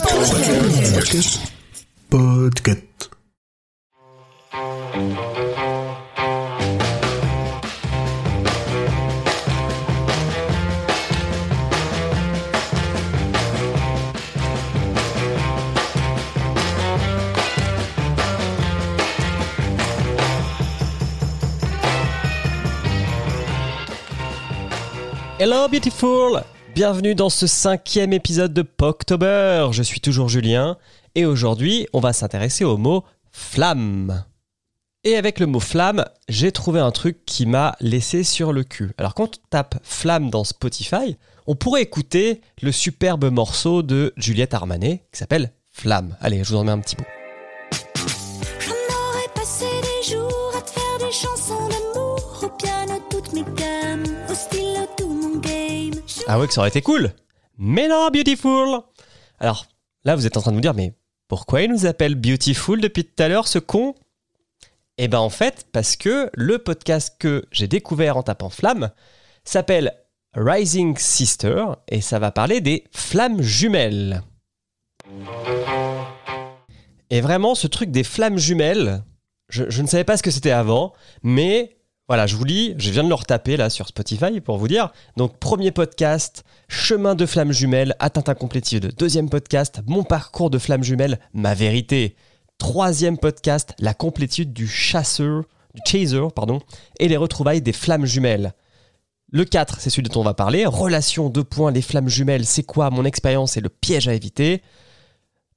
Podcast. Podcast. Hello beautiful Bienvenue dans ce cinquième épisode de Poctober. Je suis toujours Julien et aujourd'hui on va s'intéresser au mot flamme. Et avec le mot flamme, j'ai trouvé un truc qui m'a laissé sur le cul. Alors quand on tape flamme dans Spotify, on pourrait écouter le superbe morceau de Juliette Armanet qui s'appelle Flamme. Allez, je vous en mets un petit bout. Ah ouais, que ça aurait été cool. Mais non, Beautiful. Alors là, vous êtes en train de vous dire, mais pourquoi il nous appelle Beautiful depuis tout à l'heure, ce con? Eh ben en fait, parce que le podcast que j'ai découvert en tapant flamme s'appelle Rising Sister et ça va parler des flammes jumelles. Et vraiment, ce truc des flammes jumelles, je, je ne savais pas ce que c'était avant, mais voilà, je vous lis, je viens de le retaper là sur Spotify pour vous dire. Donc, premier podcast, Chemin de flammes jumelles, atteinte incomplétive. Deuxième podcast, Mon parcours de flammes jumelles, ma vérité. Troisième podcast, La complétude du chasseur, du chaser, pardon, et les retrouvailles des flammes jumelles. Le 4, c'est celui dont on va parler. Relation, deux points, les flammes jumelles, c'est quoi mon expérience et le piège à éviter.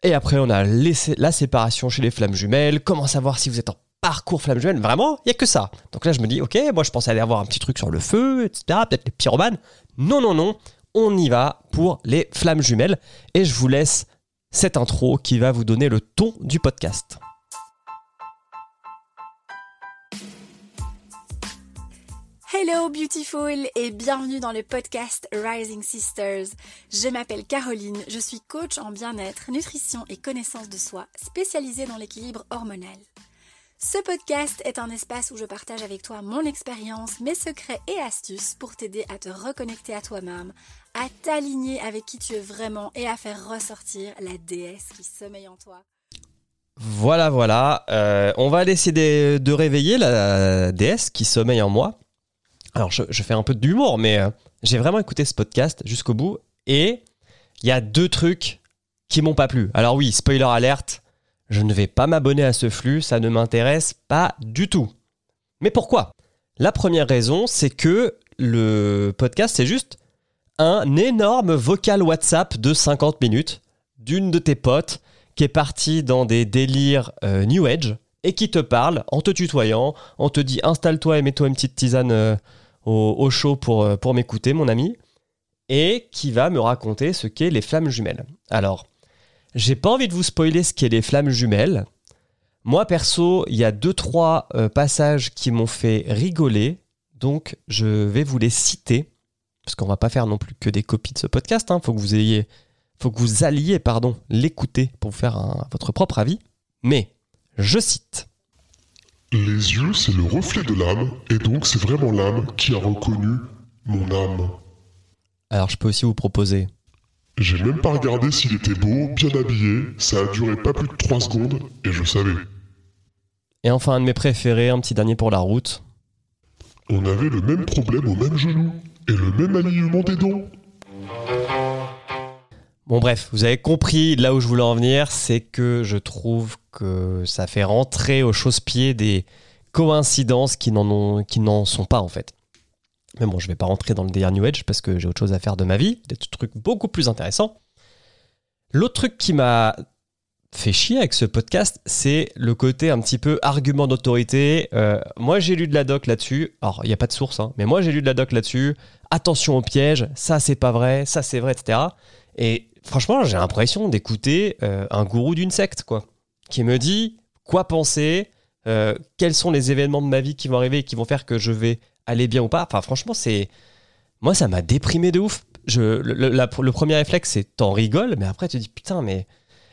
Et après, on a la séparation chez les flammes jumelles. Comment savoir si vous êtes en parcours flammes jumelles Vraiment, il n'y a que ça. Donc là, je me dis, ok, moi je pensais aller avoir un petit truc sur le feu, etc. Peut-être les pyromanes. Non, non, non. On y va pour les flammes jumelles. Et je vous laisse cette intro qui va vous donner le ton du podcast. Hello beautiful et bienvenue dans le podcast Rising Sisters. Je m'appelle Caroline, je suis coach en bien-être, nutrition et connaissance de soi, spécialisée dans l'équilibre hormonal. Ce podcast est un espace où je partage avec toi mon expérience, mes secrets et astuces pour t'aider à te reconnecter à toi-même, à t'aligner avec qui tu es vraiment et à faire ressortir la déesse qui sommeille en toi. Voilà, voilà. Euh, on va décider de réveiller la déesse qui sommeille en moi. Alors, je, fais un peu d'humour, mais euh, j'ai vraiment écouté ce podcast jusqu'au bout. Et il y a deux trucs qui m'ont pas plu. Alors oui, spoiler alerte, je ne vais pas m'abonner à ce flux, ça ne m'intéresse pas du tout. Mais pourquoi? La première raison, c'est que le podcast, c'est juste un énorme vocal WhatsApp de 50 minutes d'une de tes potes qui est partie dans des délires euh, New Age et qui te parle en te tutoyant, on te dit installe-toi et mets-toi une petite tisane euh, au, au chaud euh, pour m'écouter, mon ami, et qui va me raconter ce qu'est les flammes jumelles. Alors, j'ai pas envie de vous spoiler ce qu'est les flammes jumelles. Moi, perso, il y a deux, trois euh, passages qui m'ont fait rigoler, donc je vais vous les citer, parce qu'on va pas faire non plus que des copies de ce podcast, hein. faut que vous ayez, faut que vous alliez, pardon, l'écouter pour vous faire un- votre propre avis. Mais, je cite. Les yeux, c'est le reflet de l'âme, et donc c'est vraiment l'âme qui a reconnu mon âme. Alors, je peux aussi vous proposer J'ai même pas regardé s'il était beau, bien habillé, ça a duré pas plus de 3 secondes, et je savais. Et enfin, un de mes préférés, un petit dernier pour la route. On avait le même problème au même genou, et le même alignement des dents. Bon bref, vous avez compris là où je voulais en venir, c'est que je trouve que ça fait rentrer au chausse-pied des coïncidences qui n'en ont- qui n'en sont pas en fait. Mais bon, je vais pas rentrer dans le délire New Age parce que j'ai autre chose à faire de ma vie, des trucs beaucoup plus intéressants. L'autre truc qui m'a fait chier avec ce podcast, c'est le côté un petit peu argument d'autorité. Euh, moi, j'ai lu de la doc là-dessus. Alors, il n'y a pas de source, hein, mais moi, j'ai lu de la doc là-dessus. Attention au piège, ça, c'est pas vrai, ça, c'est vrai, etc. Et franchement, j'ai l'impression d'écouter euh, un gourou d'une secte, quoi, qui me dit quoi penser, euh, quels sont les événements de ma vie qui vont arriver et qui vont faire que je vais aller bien ou pas. Enfin, franchement, c'est. Moi, ça m'a déprimé de ouf. Le, premier réflexe, c'est t'en rigoles, mais après, tu te dis putain, mais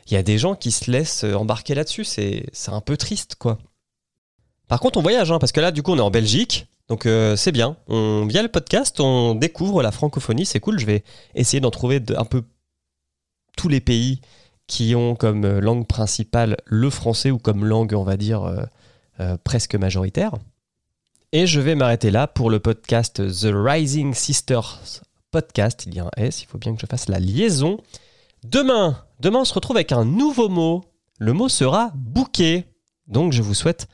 il y a des gens qui se laissent euh, embarquer là-dessus. C'est un peu triste, quoi. Par contre, on voyage, hein, parce que là, du coup, on est en Belgique. Donc, euh, c'est bien. On, via le podcast, on découvre la francophonie. C'est cool. Je vais essayer d'en trouver un peu tous les pays qui ont comme euh, langue principale le français ou comme langue, on va dire, presque majoritaire. Et je vais m'arrêter là pour le podcast The Rising Sisters Podcast. Il y a un S, il faut bien que je fasse la liaison. Demain, demain on se retrouve avec un nouveau mot. Le mot sera bouquet. Donc je vous souhaite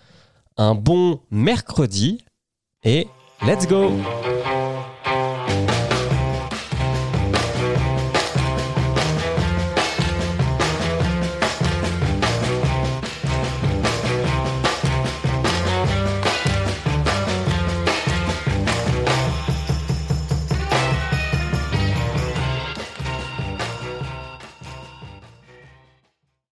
un bon mercredi et let's go